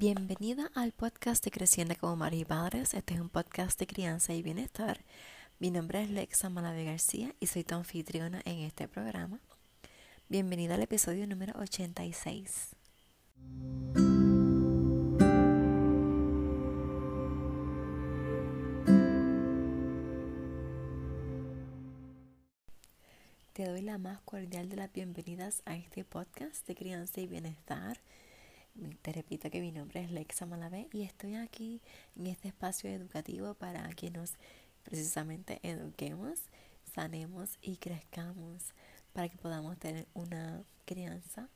Bienvenida al podcast de Creciendo como Madres y Padres. Este es un podcast de crianza y bienestar. Mi nombre es Lexa Malave García y soy tu anfitriona en este programa. Bienvenida al episodio número 86. Te doy la más cordial de las bienvenidas a este podcast de crianza y bienestar. Te repito que mi nombre es Lexa Malavé y estoy aquí en este espacio educativo para que nos precisamente eduquemos, sanemos y crezcamos para que podamos tener una crianza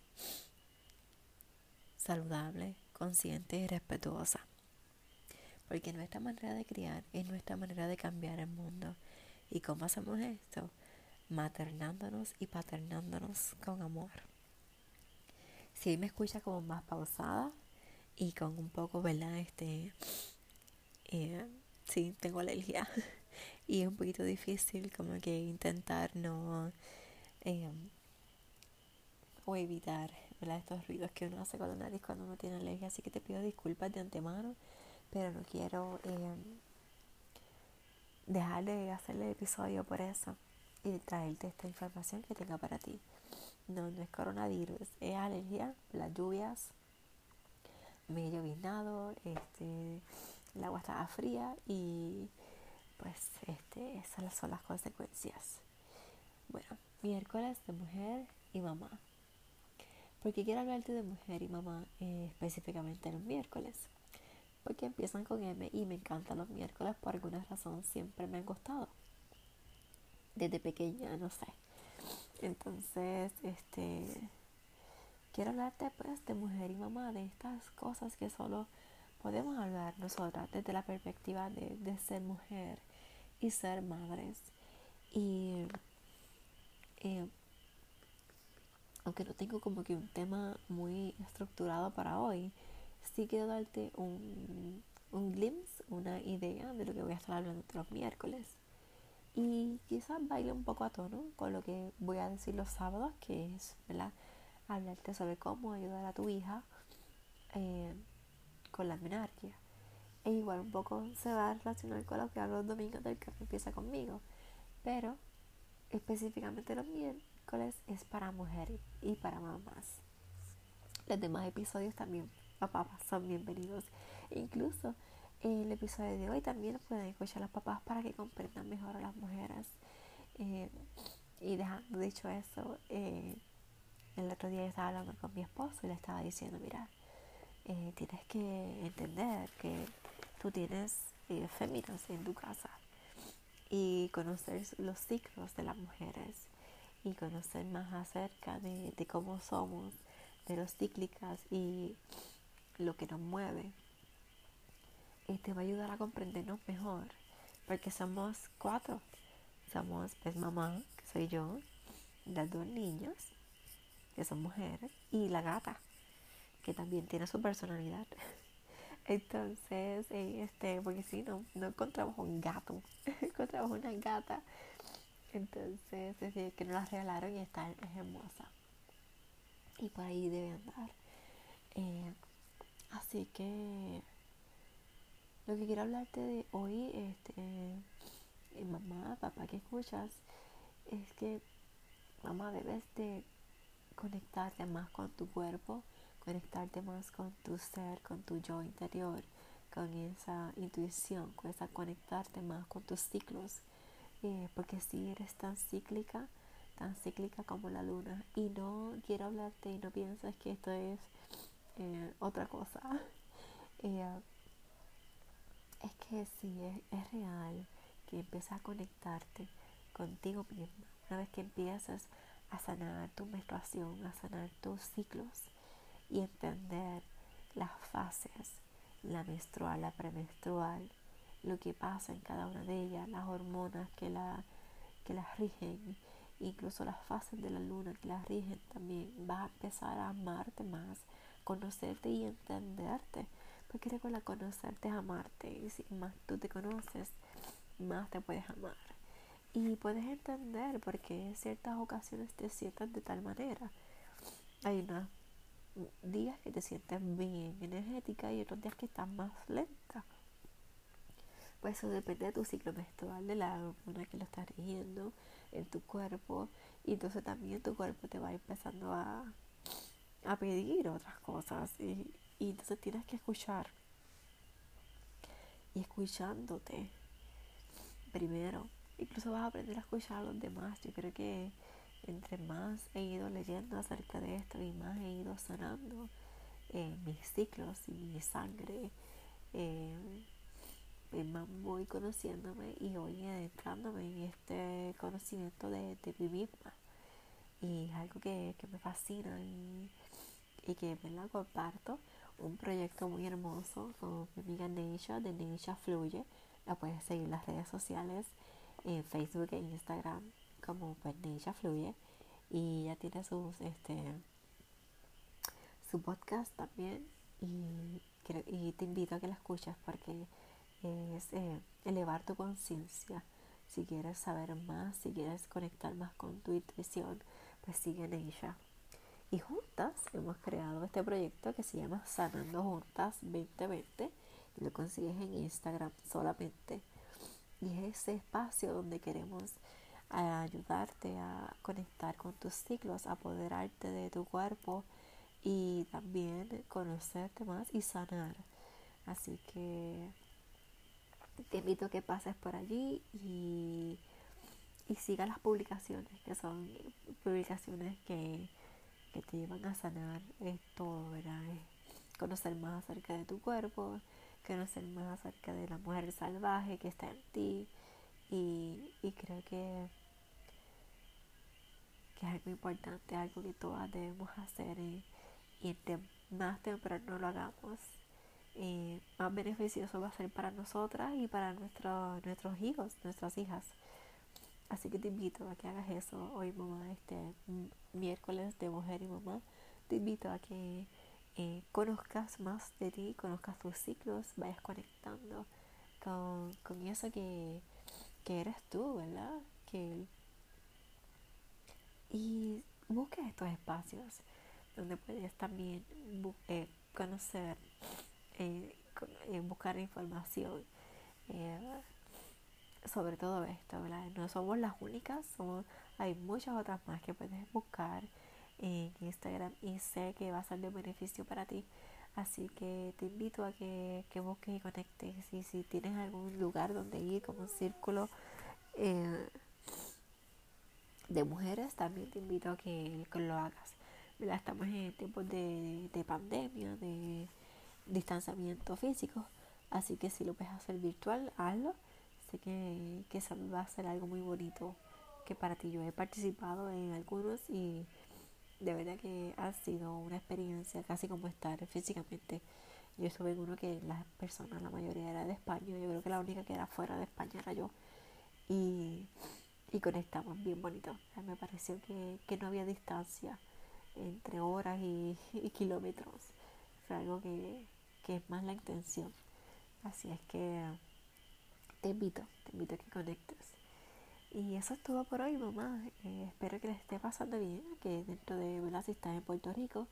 saludable, consciente y respetuosa. Porque nuestra manera de criar es nuestra manera de cambiar el mundo. ¿Y cómo hacemos esto? Maternándonos y paternándonos con amor. Si me escucha como más pausada y con un poco, ¿verdad? Este, eh, sí, tengo alergia y es un poquito difícil como que intentar no eh, o evitar ¿verdad? estos ruidos que uno hace con la nariz cuando uno tiene alergia. Así que te pido disculpas de antemano, pero no quiero eh, dejar de hacer el episodio por eso y traerte esta información que tenga para ti. No, no es coronavirus, es alergia, las lluvias, me he llovinado, este, el agua estaba fría y pues este, esas son las consecuencias. Bueno, miércoles de mujer y mamá. Porque quiero hablarte de mujer y mamá eh, específicamente los miércoles. Porque empiezan con M y me encantan los miércoles por alguna razón siempre me han gustado. Desde pequeña, no sé. Entonces, este, quiero hablarte pues de mujer y mamá, de estas cosas que solo podemos hablar nosotras desde la perspectiva de, de ser mujer y ser madres. Y eh, aunque no tengo como que un tema muy estructurado para hoy, sí quiero darte un, un glimpse, una idea de lo que voy a estar hablando los miércoles y quizás baile un poco a tono con lo que voy a decir los sábados, que es ¿verdad? hablarte sobre cómo ayudar a tu hija eh, con la menarquia. E igual un poco se va a relacionar con lo que hablo los domingos del que empieza conmigo, pero específicamente los miércoles es para mujeres y para mamás. Los demás episodios también, papás, son bienvenidos. Incluso el episodio de hoy también pueden escuchar a las papás para que comprendan mejor a las mujeres. Eh, y dejando dicho eso, eh, el otro día estaba hablando con mi esposo y le estaba diciendo, mira, eh, tienes que entender que tú tienes féminas en tu casa y conocer los ciclos de las mujeres y conocer más acerca de, de cómo somos, de los cíclicas y lo que nos mueve y te va a ayudar a comprendernos mejor, porque somos cuatro. Somos pues mamá, que soy yo, las dos niñas, que son mujeres, y la gata, que también tiene su personalidad. Entonces, eh, este, porque si no, no encontramos un gato, encontramos una gata. Entonces, es decir, que nos la regalaron y está es hermosa. Y por ahí debe andar. Eh, así que lo que quiero hablarte de hoy, este, eh, mamá, papá que escuchas, es que mamá debes de conectarte más con tu cuerpo, conectarte más con tu ser, con tu yo interior, con esa intuición, con esa conectarte más con tus ciclos, eh, porque si eres tan cíclica, tan cíclica como la luna, y no quiero hablarte y no piensas que esto es eh, otra cosa. es que sí, es, real que empieces a conectarte contigo misma. Una vez que empiezas a sanar tu menstruación, a sanar tus ciclos y entender las fases, la menstrual, la premenstrual, lo que pasa en cada una de ellas, las hormonas que, la, que las rigen, incluso las fases de la luna que las rigen también, vas a empezar a amarte más, conocerte y entenderte porque recuerda conocerte es amarte. Y si más tú te conoces, más te puedes amar. Y puedes entender porque en ciertas ocasiones te sientas de tal manera. Hay una días que te sientes bien energética y otros días que estás más lenta. Pues eso depende de tu ciclo menstrual, de la hormona que lo estás rigiendo en tu cuerpo. Y entonces también tu cuerpo te va empezando a, a pedir otras cosas. Y, y entonces tienes que escuchar. Y escuchándote primero. Incluso vas a aprender a escuchar a los demás. Yo creo que entre más he ido leyendo acerca de esto y más he ido sanando eh, mis ciclos y mi sangre, eh, pues más voy conociéndome y voy adentrándome en este conocimiento de, de mí misma. Y es algo que, me fascina y, y que me la comparto. Un proyecto muy hermoso con mi amiga Neisha de Neisha Fluye. La puedes seguir en las redes sociales, en Facebook e Instagram como pues Neisha Fluye. Y ya tiene sus este su podcast también. Y, y te invito a que la escuches porque es eh, elevar tu conciencia. Si quieres saber más, si quieres conectar más con tu intuición, pues sigue ella. Y juntas hemos creado este proyecto que se llama Sanando Juntas 2020 y lo consigues en Instagram solamente. Y es ese espacio donde queremos ayudarte a conectar con tus ciclos, apoderarte de tu cuerpo y también conocerte más y sanar. Así que te invito a que pases por allí y, y sigas las publicaciones, que son publicaciones que, te llevan a sanar todo, ¿verdad? conocer más acerca de tu cuerpo, conocer más acerca de la mujer salvaje que está en ti y, creo que, que es algo importante, algo que todas debemos hacer y, y más temprano lo hagamos, eh, más beneficioso va a ser para nosotras y para nuestros nuestros hijos, nuestras hijas. Así que te invito a que hagas eso hoy, mamá, este miércoles de mujer y mamá. Te invito a que eh, conozcas más de ti, conozcas tus ciclos, vayas conectando con, con eso que, que eres tú, ¿verdad? Que, y busques estos espacios donde puedes también eh, conocer eh, buscar información eh, sobre todo esto, No somos las únicas, somos, hay muchas otras más que puedes buscar en Instagram y sé que va a ser de beneficio para ti. Así que te invito a que, busques y conectes. Y si tienes algún lugar donde ir, como un círculo eh, de mujeres, también te invito a que, lo hagas. Estamos en tiempos de, de pandemia, de distanciamiento físico. Así que si lo puedes hacer virtual, hazlo. Sé que, que va a ser algo muy bonito que para ti. Yo he participado en algunos y de verdad que ha sido una experiencia casi como estar físicamente. Yo estuve en uno que las personas, la mayoría era de España. Yo creo que la única que era fuera de España era yo. Y, y conectamos bien bonito. me pareció que, que no había distancia entre horas y, y kilómetros. Fue algo que, que es más la intención. Así es que te invito, te invito a que conectes. Y eso es todo por hoy, mamá. Eh, espero que les esté pasando bien, que dentro de, ¿verdad? Si estás en Puerto Rico,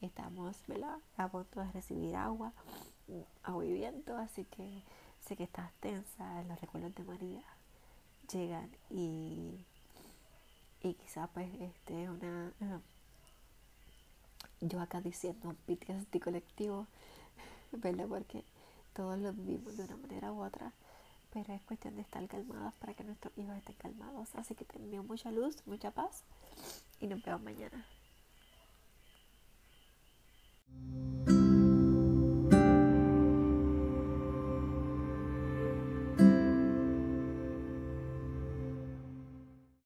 estamos, ¿verdad? A punto de recibir agua, agua y viento, así que sé que estás tensa, los recuerdos de María llegan y, y quizás pues este es una... yo acá diciendo un PTSD colectivo ¿verdad? Porque todos lo vivimos de una manera u otra, pero es cuestión de estar calmados para que nuestros hijos estén calmados. Así que te envío mucha luz, mucha paz y nos vemos mañana.